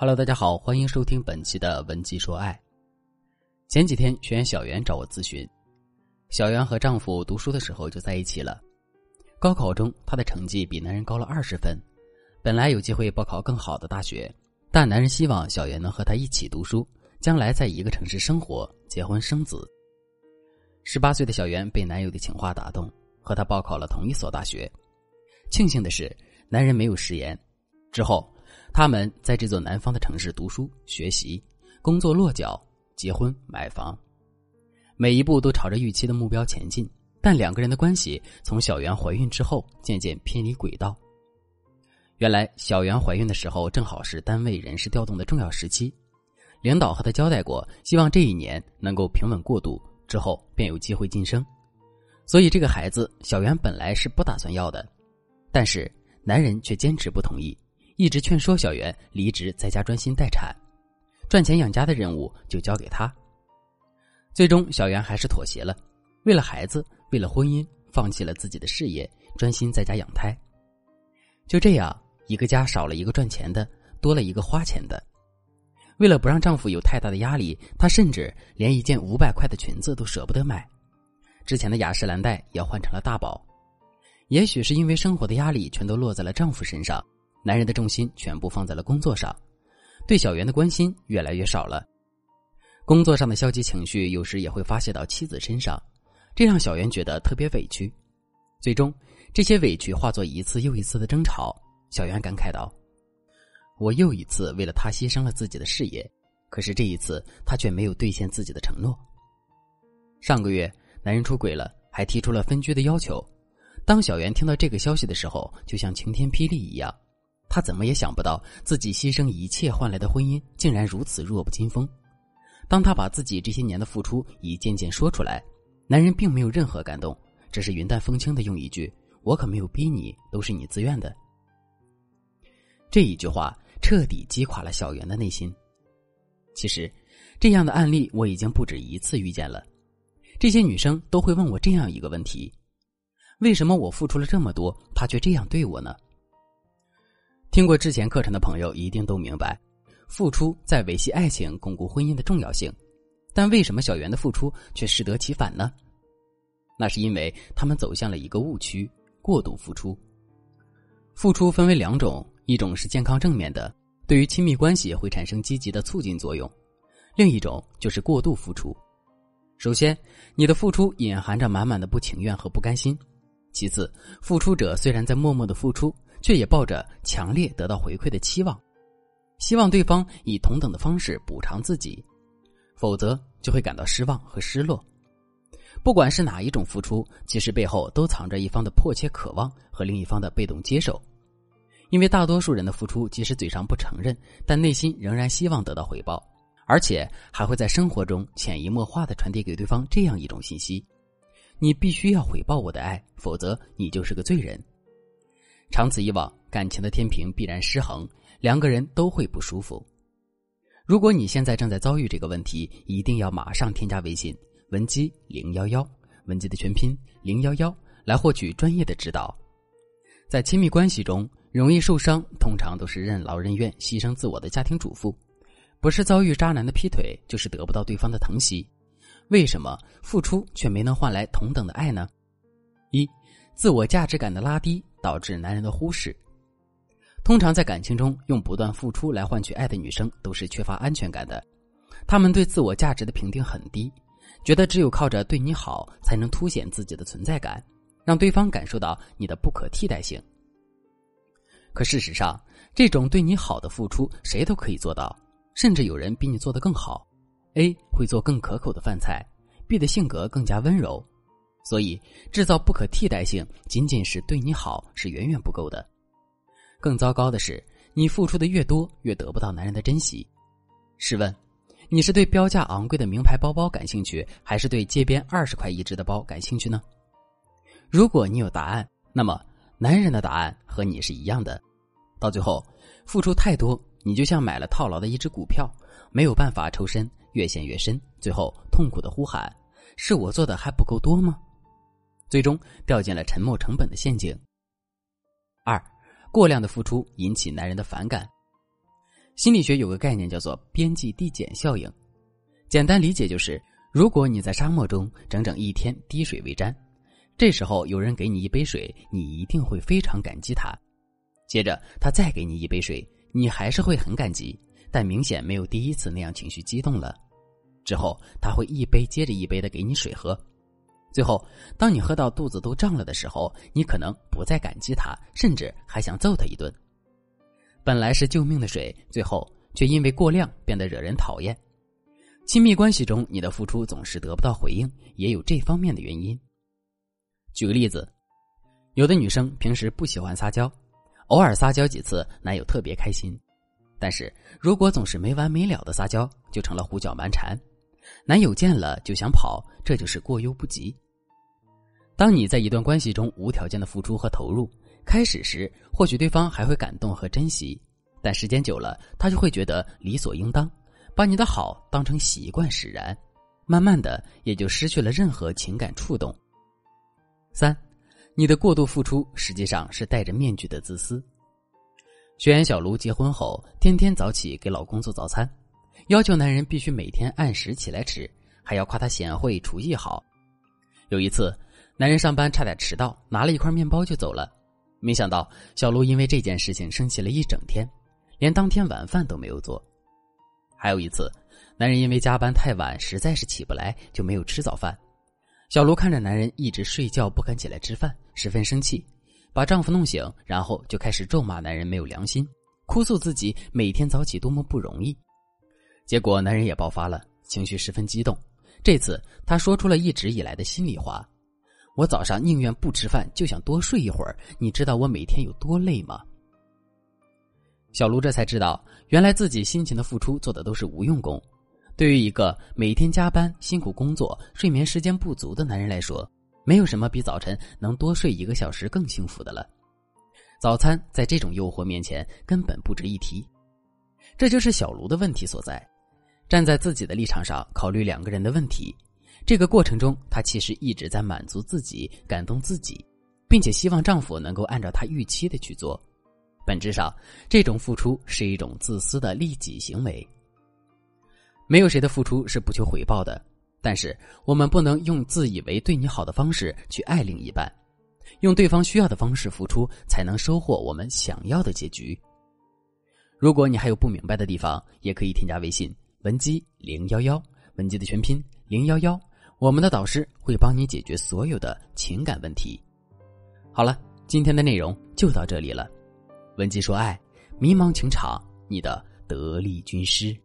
Hello，大家好，欢迎收听本期的文姬说爱。前几天，学员小袁找我咨询，小袁和丈夫读书的时候就在一起了。高考中，她的成绩比男人高了二十分，本来有机会报考更好的大学，但男人希望小袁能和他一起读书，将来在一个城市生活、结婚生子。十八岁的小袁被男友的情话打动，和他报考了同一所大学。庆幸的是，男人没有食言。之后。他们在这座南方的城市读书、学习、工作、落脚、结婚、买房，每一步都朝着预期的目标前进。但两个人的关系从小袁怀孕之后渐渐偏离轨道。原来，小袁怀孕的时候正好是单位人事调动的重要时期，领导和他交代过，希望这一年能够平稳过渡，之后便有机会晋升。所以，这个孩子小袁本来是不打算要的，但是男人却坚持不同意。一直劝说小袁离职，在家专心待产，赚钱养家的任务就交给他。最终，小袁还是妥协了，为了孩子，为了婚姻，放弃了自己的事业，专心在家养胎。就这样，一个家少了一个赚钱的，多了一个花钱的。为了不让丈夫有太大的压力，她甚至连一件五百块的裙子都舍不得买，之前的雅诗兰黛也换成了大宝。也许是因为生活的压力全都落在了丈夫身上。男人的重心全部放在了工作上，对小袁的关心越来越少了。工作上的消极情绪有时也会发泄到妻子身上，这让小袁觉得特别委屈。最终，这些委屈化作一次又一次的争吵。小袁感慨道：“我又一次为了他牺牲了自己的事业，可是这一次他却没有兑现自己的承诺。”上个月，男人出轨了，还提出了分居的要求。当小袁听到这个消息的时候，就像晴天霹雳一样。他怎么也想不到，自己牺牲一切换来的婚姻竟然如此弱不禁风。当他把自己这些年的付出一件件说出来，男人并没有任何感动，只是云淡风轻的用一句：“我可没有逼你，都是你自愿的。”这一句话彻底击垮了小袁的内心。其实，这样的案例我已经不止一次遇见了。这些女生都会问我这样一个问题：为什么我付出了这么多，他却这样对我呢？听过之前课程的朋友一定都明白，付出在维系爱情、巩固婚姻的重要性。但为什么小袁的付出却适得其反呢？那是因为他们走向了一个误区——过度付出。付出分为两种，一种是健康正面的，对于亲密关系会产生积极的促进作用；另一种就是过度付出。首先，你的付出隐含着满满的不情愿和不甘心；其次，付出者虽然在默默的付出。却也抱着强烈得到回馈的期望，希望对方以同等的方式补偿自己，否则就会感到失望和失落。不管是哪一种付出，其实背后都藏着一方的迫切渴望和另一方的被动接受。因为大多数人的付出，即使嘴上不承认，但内心仍然希望得到回报，而且还会在生活中潜移默化的传递给对方这样一种信息：你必须要回报我的爱，否则你就是个罪人。长此以往，感情的天平必然失衡，两个人都会不舒服。如果你现在正在遭遇这个问题，一定要马上添加微信文姬零幺幺，文姬的全拼零幺幺，来获取专业的指导。在亲密关系中，容易受伤，通常都是任劳任怨、牺牲自我的家庭主妇，不是遭遇渣男的劈腿，就是得不到对方的疼惜。为什么付出却没能换来同等的爱呢？一，自我价值感的拉低。导致男人的忽视。通常在感情中用不断付出来换取爱的女生，都是缺乏安全感的。她们对自我价值的评定很低，觉得只有靠着对你好，才能凸显自己的存在感，让对方感受到你的不可替代性。可事实上，这种对你好的付出，谁都可以做到，甚至有人比你做的更好。A 会做更可口的饭菜，B 的性格更加温柔。所以，制造不可替代性，仅仅是对你好是远远不够的。更糟糕的是，你付出的越多，越得不到男人的珍惜。试问，你是对标价昂贵的名牌包包感兴趣，还是对街边二十块一只的包感兴趣呢？如果你有答案，那么男人的答案和你是一样的。到最后，付出太多，你就像买了套牢的一只股票，没有办法抽身，越陷越深，最后痛苦的呼喊：“是我做的还不够多吗？”最终掉进了沉没成本的陷阱。二，过量的付出引起男人的反感。心理学有个概念叫做边际递减效应，简单理解就是，如果你在沙漠中整整一天滴水未沾，这时候有人给你一杯水，你一定会非常感激他。接着他再给你一杯水，你还是会很感激，但明显没有第一次那样情绪激动了。之后他会一杯接着一杯的给你水喝，最后当你喝到肚子都胀了的时候，你可能不再感激他，甚至还想揍他一顿。本来是救命的水，最后却因为过量变得惹人讨厌。亲密关系中，你的付出总是得不到回应，也有这方面的原因。举个例子，有的女生平时不喜欢撒娇，偶尔撒娇几次，男友特别开心；但是如果总是没完没了的撒娇，就成了胡搅蛮缠。男友见了就想跑，这就是过犹不及。当你在一段关系中无条件的付出和投入，开始时或许对方还会感动和珍惜，但时间久了，他就会觉得理所应当，把你的好当成习惯使然，慢慢的也就失去了任何情感触动。三，你的过度付出实际上是戴着面具的自私。学员小卢结婚后，天天早起给老公做早餐。要求男人必须每天按时起来吃，还要夸他贤惠、厨艺好。有一次，男人上班差点迟到，拿了一块面包就走了。没想到小卢因为这件事情生气了一整天，连当天晚饭都没有做。还有一次，男人因为加班太晚，实在是起不来，就没有吃早饭。小卢看着男人一直睡觉不肯起来吃饭，十分生气，把丈夫弄醒，然后就开始咒骂男人没有良心，哭诉自己每天早起多么不容易。结果，男人也爆发了，情绪十分激动。这次，他说出了一直以来的心里话：“我早上宁愿不吃饭，就想多睡一会儿。你知道我每天有多累吗？”小卢这才知道，原来自己辛勤的付出做的都是无用功。对于一个每天加班、辛苦工作、睡眠时间不足的男人来说，没有什么比早晨能多睡一个小时更幸福的了。早餐在这种诱惑面前根本不值一提。这就是小卢的问题所在。站在自己的立场上考虑两个人的问题，这个过程中，她其实一直在满足自己、感动自己，并且希望丈夫能够按照她预期的去做。本质上，这种付出是一种自私的利己行为。没有谁的付出是不求回报的，但是我们不能用自以为对你好的方式去爱另一半，用对方需要的方式付出，才能收获我们想要的结局。如果你还有不明白的地方，也可以添加微信。文姬零幺幺，文姬的全拼零幺幺，我们的导师会帮你解决所有的情感问题。好了，今天的内容就到这里了。文姬说爱，迷茫情场，你的得力军师。